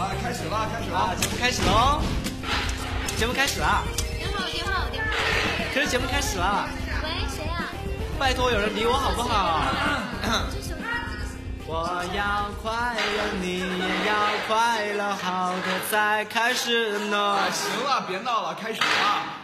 啊，开始了，开始了，节目开始喽！节目开始了。电话，电话，电话。可是节目开始了。喂，谁啊？拜托有人理我好不好？我要快乐，你也要快乐，好的才开始呢。行了，别闹了，开始吧。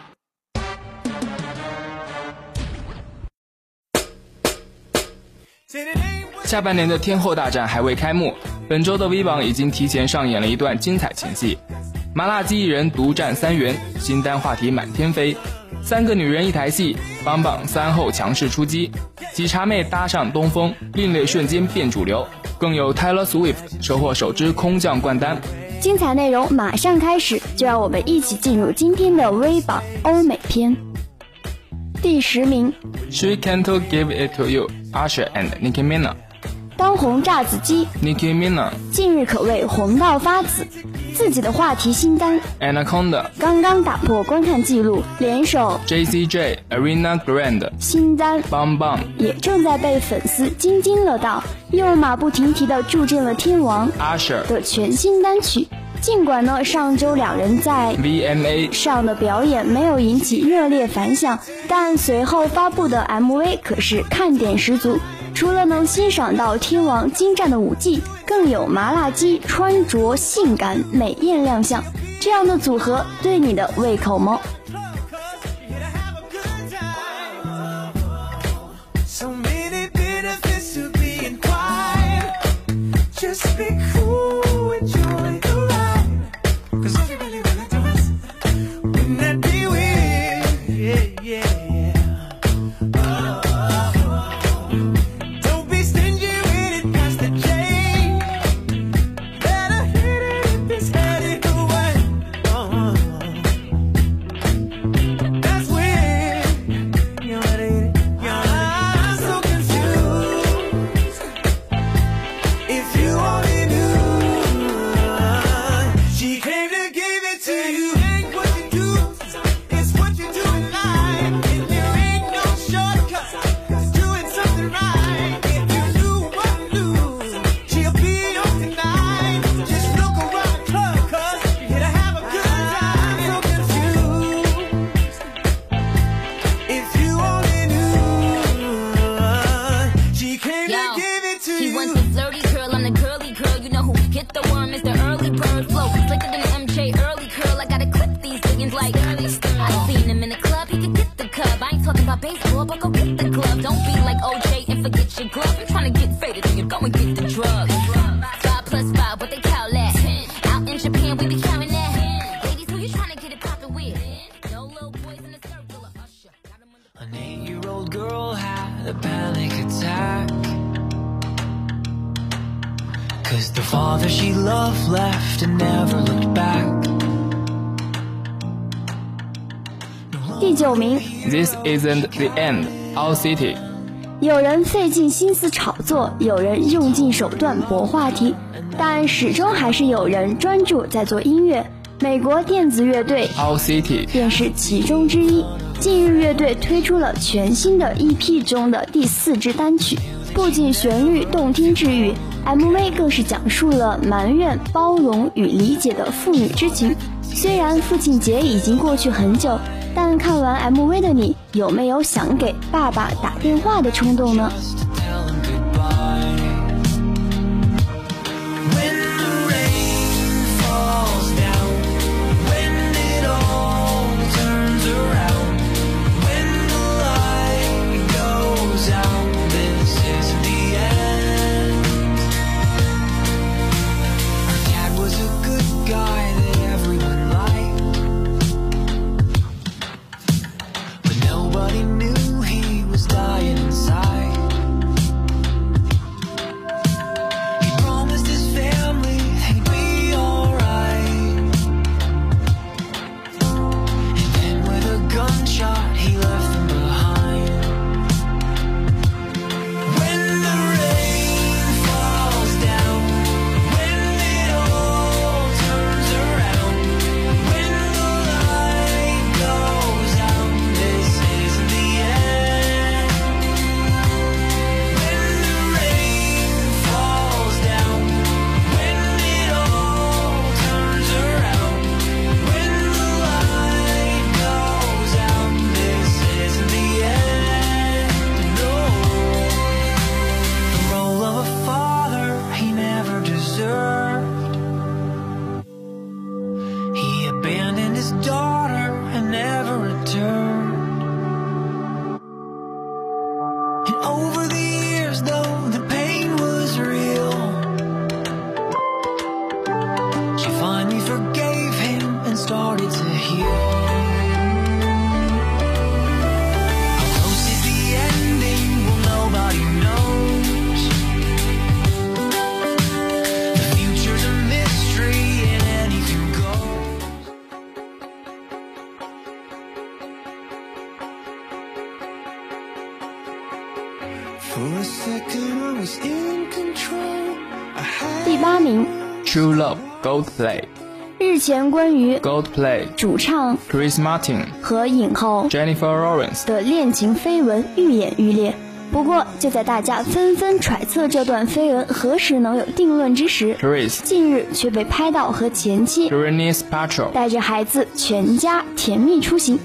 下半年的天后大战还未开幕，本周的 V 榜已经提前上演了一段精彩前戏。麻辣鸡一人独占三元，新单话题满天飞，三个女人一台戏，棒棒三后强势出击，喜茶妹搭上东风，另类瞬间变主流，更有 Taylor Swift 收获首支空降冠单。精彩内容马上开始，就让我们一起进入今天的 V 榜欧美篇。第十名，She Can't Give It To You，Usher and Nicki Minaj。当红炸子鸡。Nicki Minaj 近日可谓红到发紫，自己的话题新单。Anaconda 刚刚打破观看记录，联手。JCJ Arena Grande 新单。Bang Bang 也正在被粉丝津津乐道，又马不停蹄地助阵了天王 Usher 的全新单曲。尽管呢，上周两人在 VMA 上的表演没有引起热烈反响，但随后发布的 MV 可是看点十足。除了能欣赏到天王精湛的舞技，更有麻辣鸡穿着性感美艳亮相，这样的组合对你的胃口吗？？just speak isn't the end, Our City。有人费尽心思炒作，有人用尽手段博话题，但始终还是有人专注在做音乐。美国电子乐队 Our City 便是其中之一。近日，乐队推出了全新的 EP 中的第四支单曲，不仅旋律动听治愈，MV 更是讲述了埋怨、包容与理解的父女之情。虽然父亲节已经过去很久，但看完 MV 的你，有没有想给爸爸打电话的冲动呢？Love Goldplay。日前关于 Goldplay 主唱 Chris Martin 和影后 Jennifer Lawrence 的恋情绯闻愈演愈烈。不过，就在大家纷纷揣测这段绯闻何时能有定论之时，Chris 近日却被拍到和前妻 Gwyneth Paltrow 带着孩子全家甜蜜出行。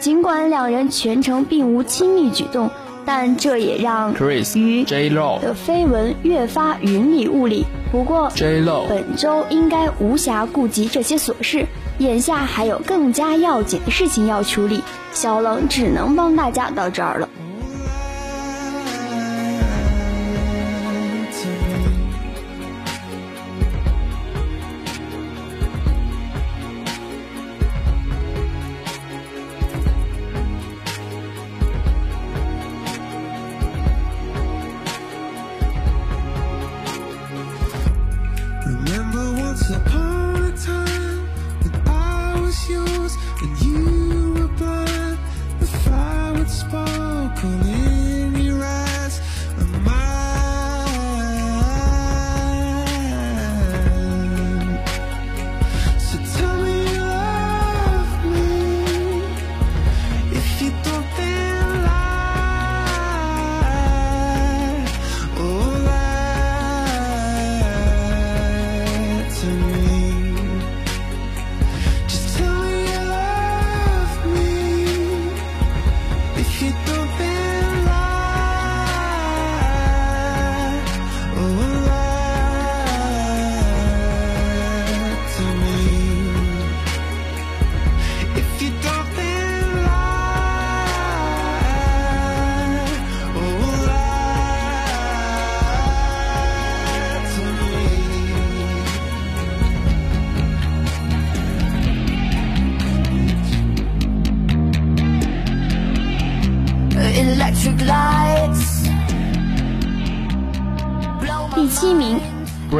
尽管两人全程并无亲密举动。但这也让 Chris 与 J Lo 的绯闻越发云里雾里。不过 J Lo 本周应该无暇顾及这些琐事，眼下还有更加要紧的事情要处理。小冷只能帮大家到这儿了。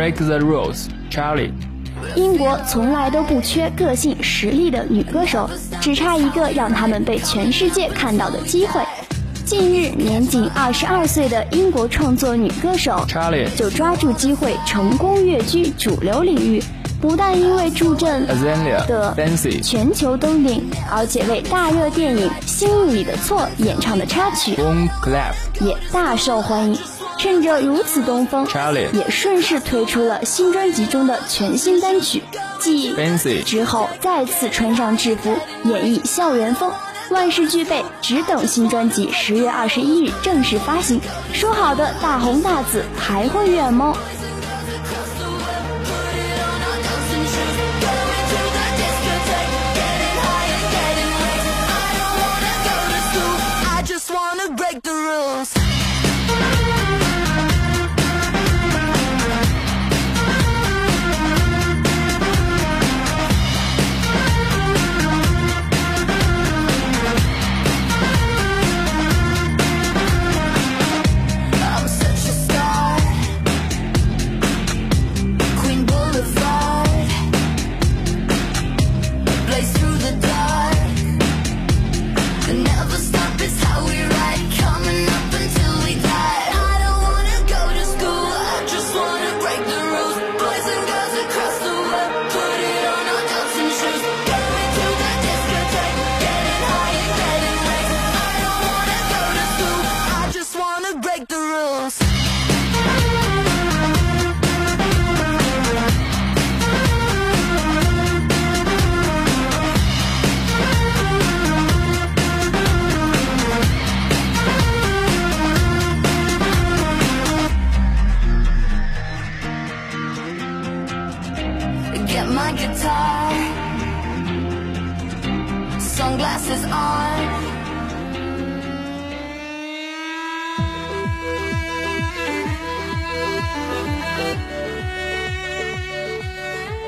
，Break the Rules，Charlie。英国从来都不缺个性实力的女歌手，只差一个让他们被全世界看到的机会。近日，年仅二十二岁的英国创作女歌手 Charlie 就抓住机会成功跃居主流领域。不但因为助阵的全球登顶，而且为大热电影《星运里的错》演唱的插曲也大受欢迎。趁着如此东风 chali，也顺势推出了新专辑中的全新单曲。继之后，再次穿上制服，演绎校园风，万事俱备，只等新专辑十月二十一日正式发行。说好的大红大紫还会远吗？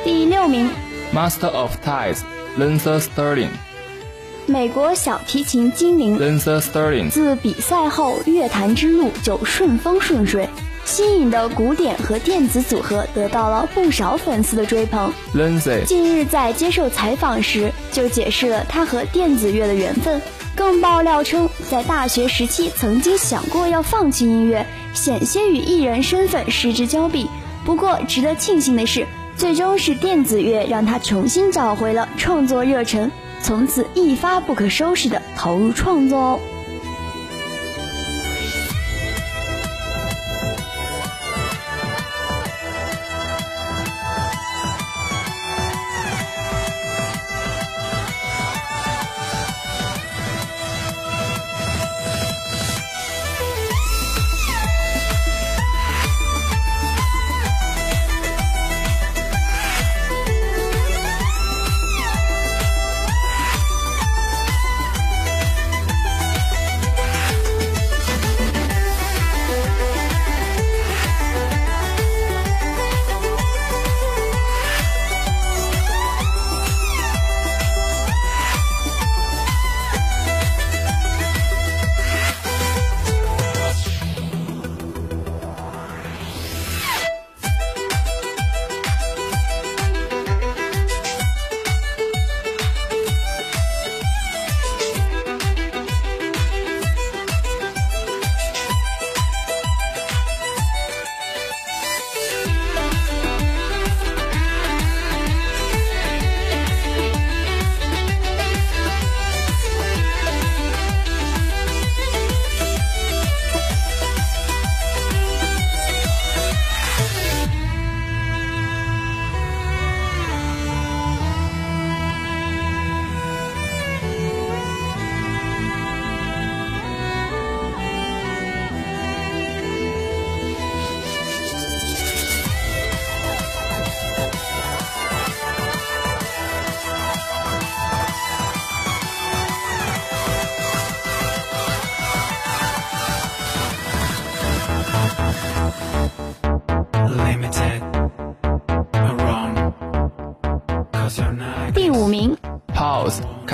第六名，Master of Ties l a n c e r Sterling，美国小提琴精灵 l a n c e r Sterling，自比赛后乐坛之路就顺风顺水。新颖的古典和电子组合得到了不少粉丝的追捧。Lindsay 近日在接受采访时就解释了他和电子乐的缘分，更爆料称在大学时期曾经想过要放弃音乐，险些与艺人身份失之交臂。不过值得庆幸的是，最终是电子乐让他重新找回了创作热忱，从此一发不可收拾的投入创作哦。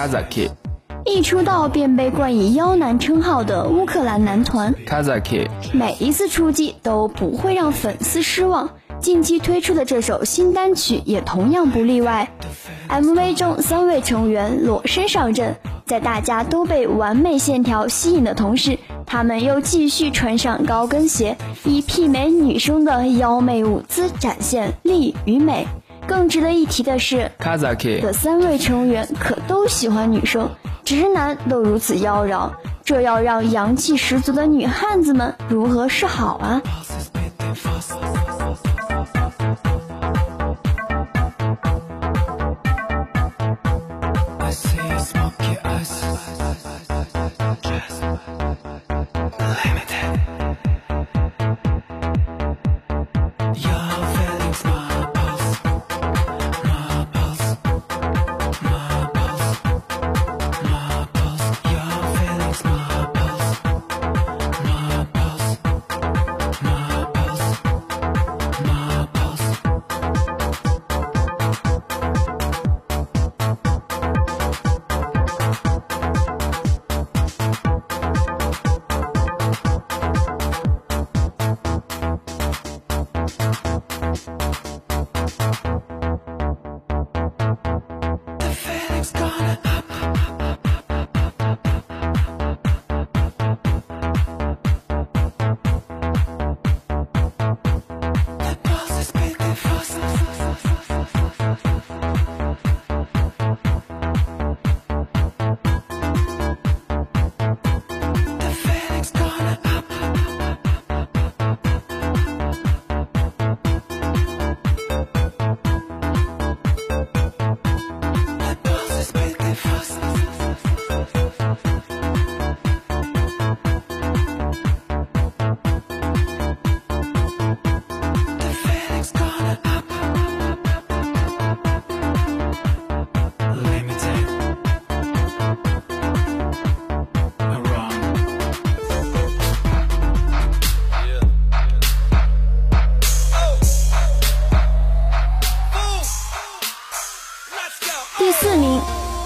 Kazaki。一出道便被冠以“妖男”称号的乌克兰男团 Kazaki，每一次出击都不会让粉丝失望。近期推出的这首新单曲也同样不例外。MV 中三位成员裸身上阵，在大家都被完美线条吸引的同时，他们又继续穿上高跟鞋，以媲美女生的妖媚舞姿展现力与美。更值得一提的是，Kazaki 的三位成员可都喜欢女生，直男都如此妖娆，这要让阳气十足的女汉子们如何是好啊？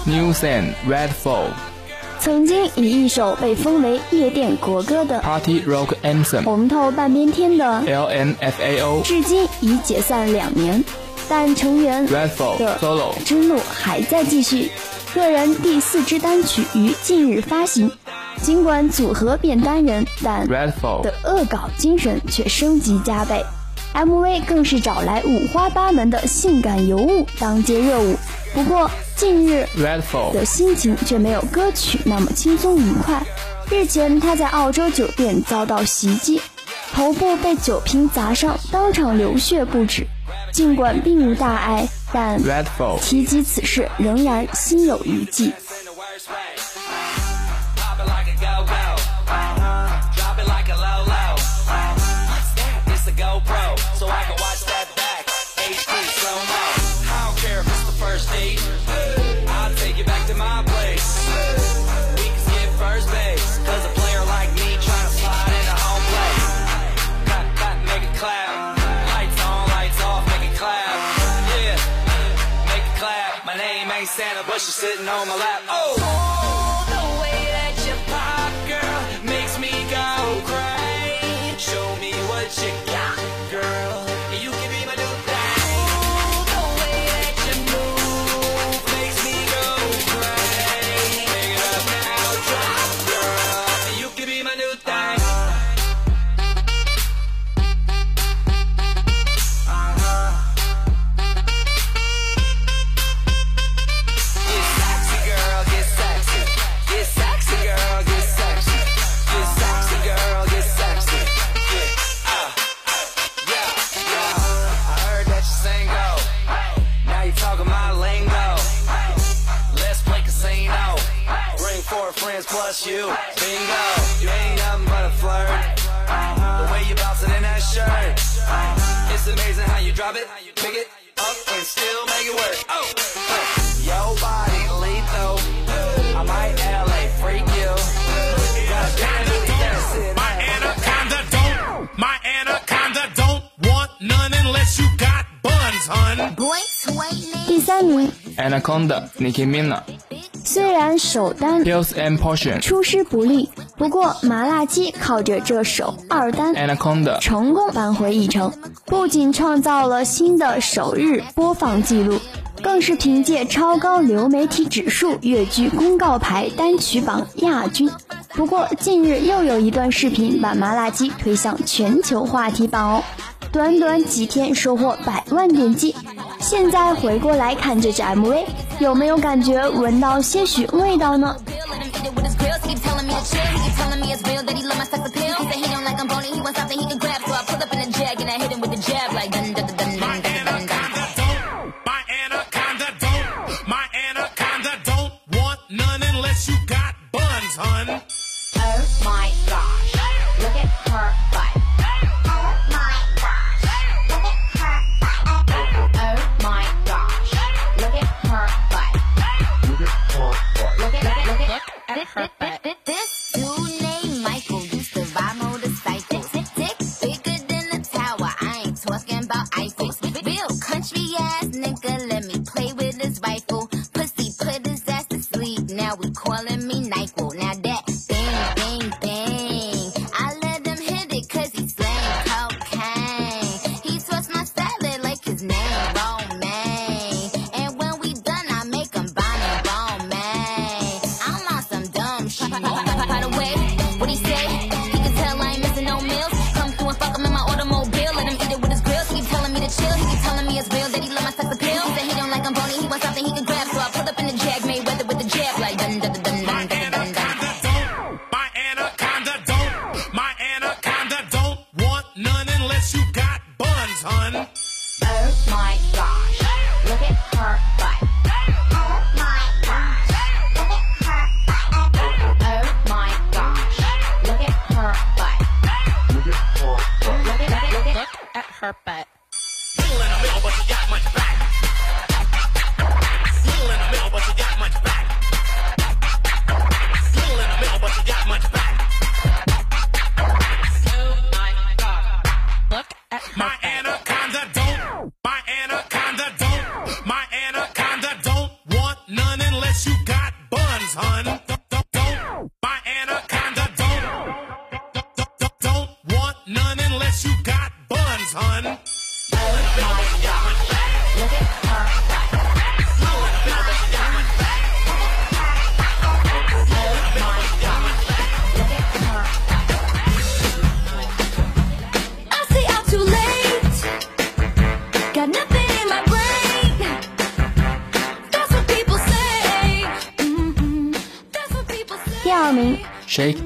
Muse and Red Fall。曾经以一首被封为夜店国歌的 Party Rock Anthem 红透半边天的 LMFAO，至今已解散两年，但成员 Red Fall 的 Solo 之路还在继续。个人第四支单曲于近日发行，尽管组合变单人，但 Red Fall 的恶搞精神却升级加倍。MV 更是找来五花八门的性感尤物当街热舞。不过近日 Red Fall 的心情却没有歌曲那么轻松愉快。日前他在澳洲酒店遭到袭击，头部被酒瓶砸伤，当场流血不止。尽管并无大碍，但提及此事仍然心有余悸。Sitting on my lap. 第三名，Anaconda Nicki Minaj. 虽然首单。Pills and Potion. 出师不利，不过麻辣鸡靠着这首二单。Anaconda. 成功扳回一城，不仅创造了新的首日播放记录，更是凭借超高流媒体指数跃居公告牌单曲榜亚军。不过近日又有一段视频把麻辣鸡推向全球话题榜哦，短短几天收获百万点击。现在回过来看这支 MV，有没有感觉闻到些许味道呢 him eat it with his chill. He keep telling me it's real that he love my sex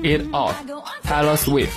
It Swift。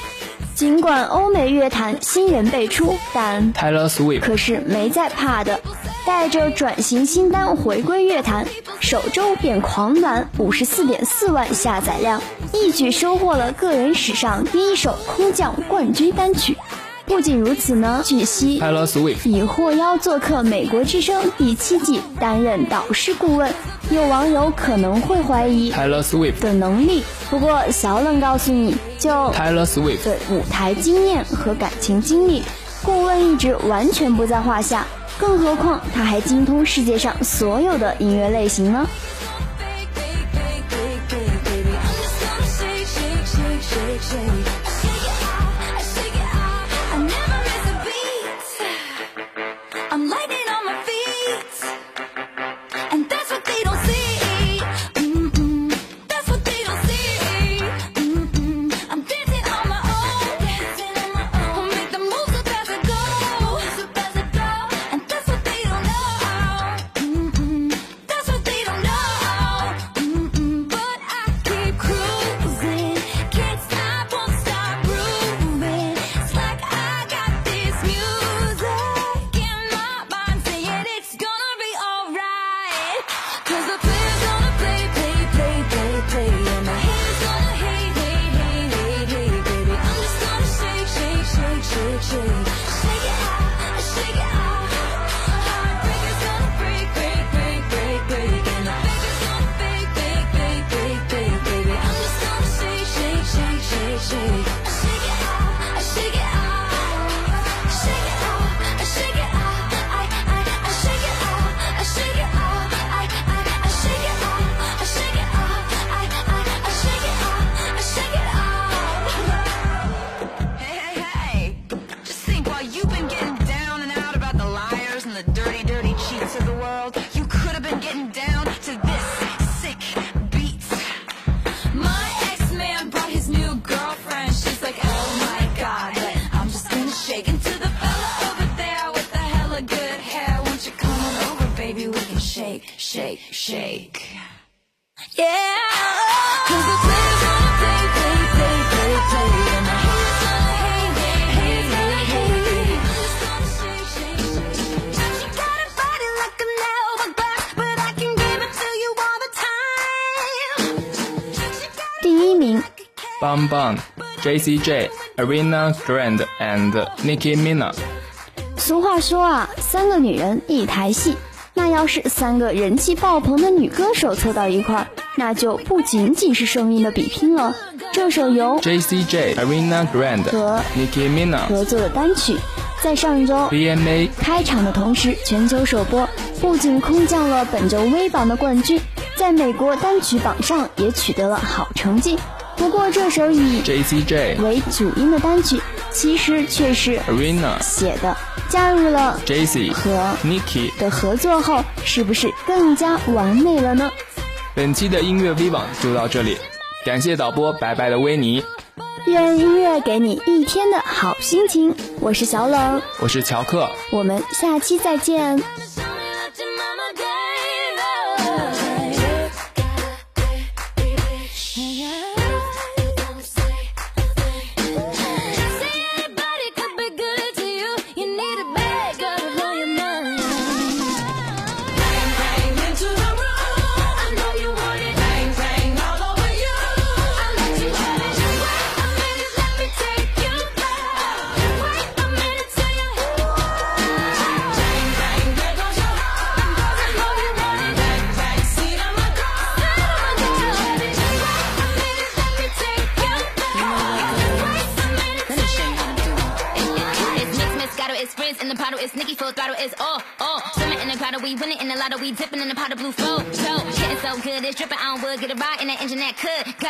尽管欧美乐坛新人辈出，但 Taylor Swift 可是没在怕的，带着转型新单回归乐坛，首周便狂揽五十四点四万下载量，一举收获了个人史上第一首空降冠军单曲。不仅如此呢，据悉 Taylor Swift 已获邀做客《美国之声》第七季，担任导师顾问。有网友可能会怀疑 Taylor Swift 的能力，不过小冷告诉你，就 Taylor Swift 的舞台经验和感情经历，顾问一职完全不在话下。更何况他还精通世界上所有的音乐类型呢。Bang Bang、J.C. J、Arena Grande and Nicki Minaj。俗话说啊，三个女人一台戏。那要是三个人气爆棚的女歌手凑到一块儿，那就不仅仅是声音的比拼了。这首由 J.C. J、Arena Grande、和 Nicki Minaj、合作的单曲，在上周 VMA 开场的同时全球首播，不仅空降了本周微榜的冠军，在美国单曲榜上也取得了好成绩。不过这首以 J.C. J、为主音的单曲，其实却是 Arena、写的。加入了 J.C. 和 Nicki 的合作后，是不是更加完美了呢？本期的音乐 V 榜就到这里，感谢导播白白的维尼，愿音乐给你一天的好心情。我是小冷，我是乔克，我们下期再见。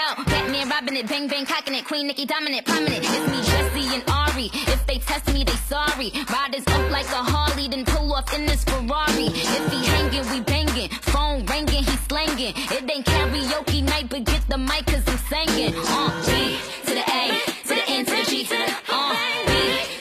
out. Batman robbing it, bang bang cocking it. Queen Nikki dominant, prominent. It's me, Jesse and Ari. If they test me, they sorry. Riders up like a Harley, then pull off in this Ferrari. If he hanging, we banging. Phone ringing, he slanging. It ain't karaoke night, but get the mic cause I'm singing. Uh, B to the A, to the N, to the G, to the uh, B.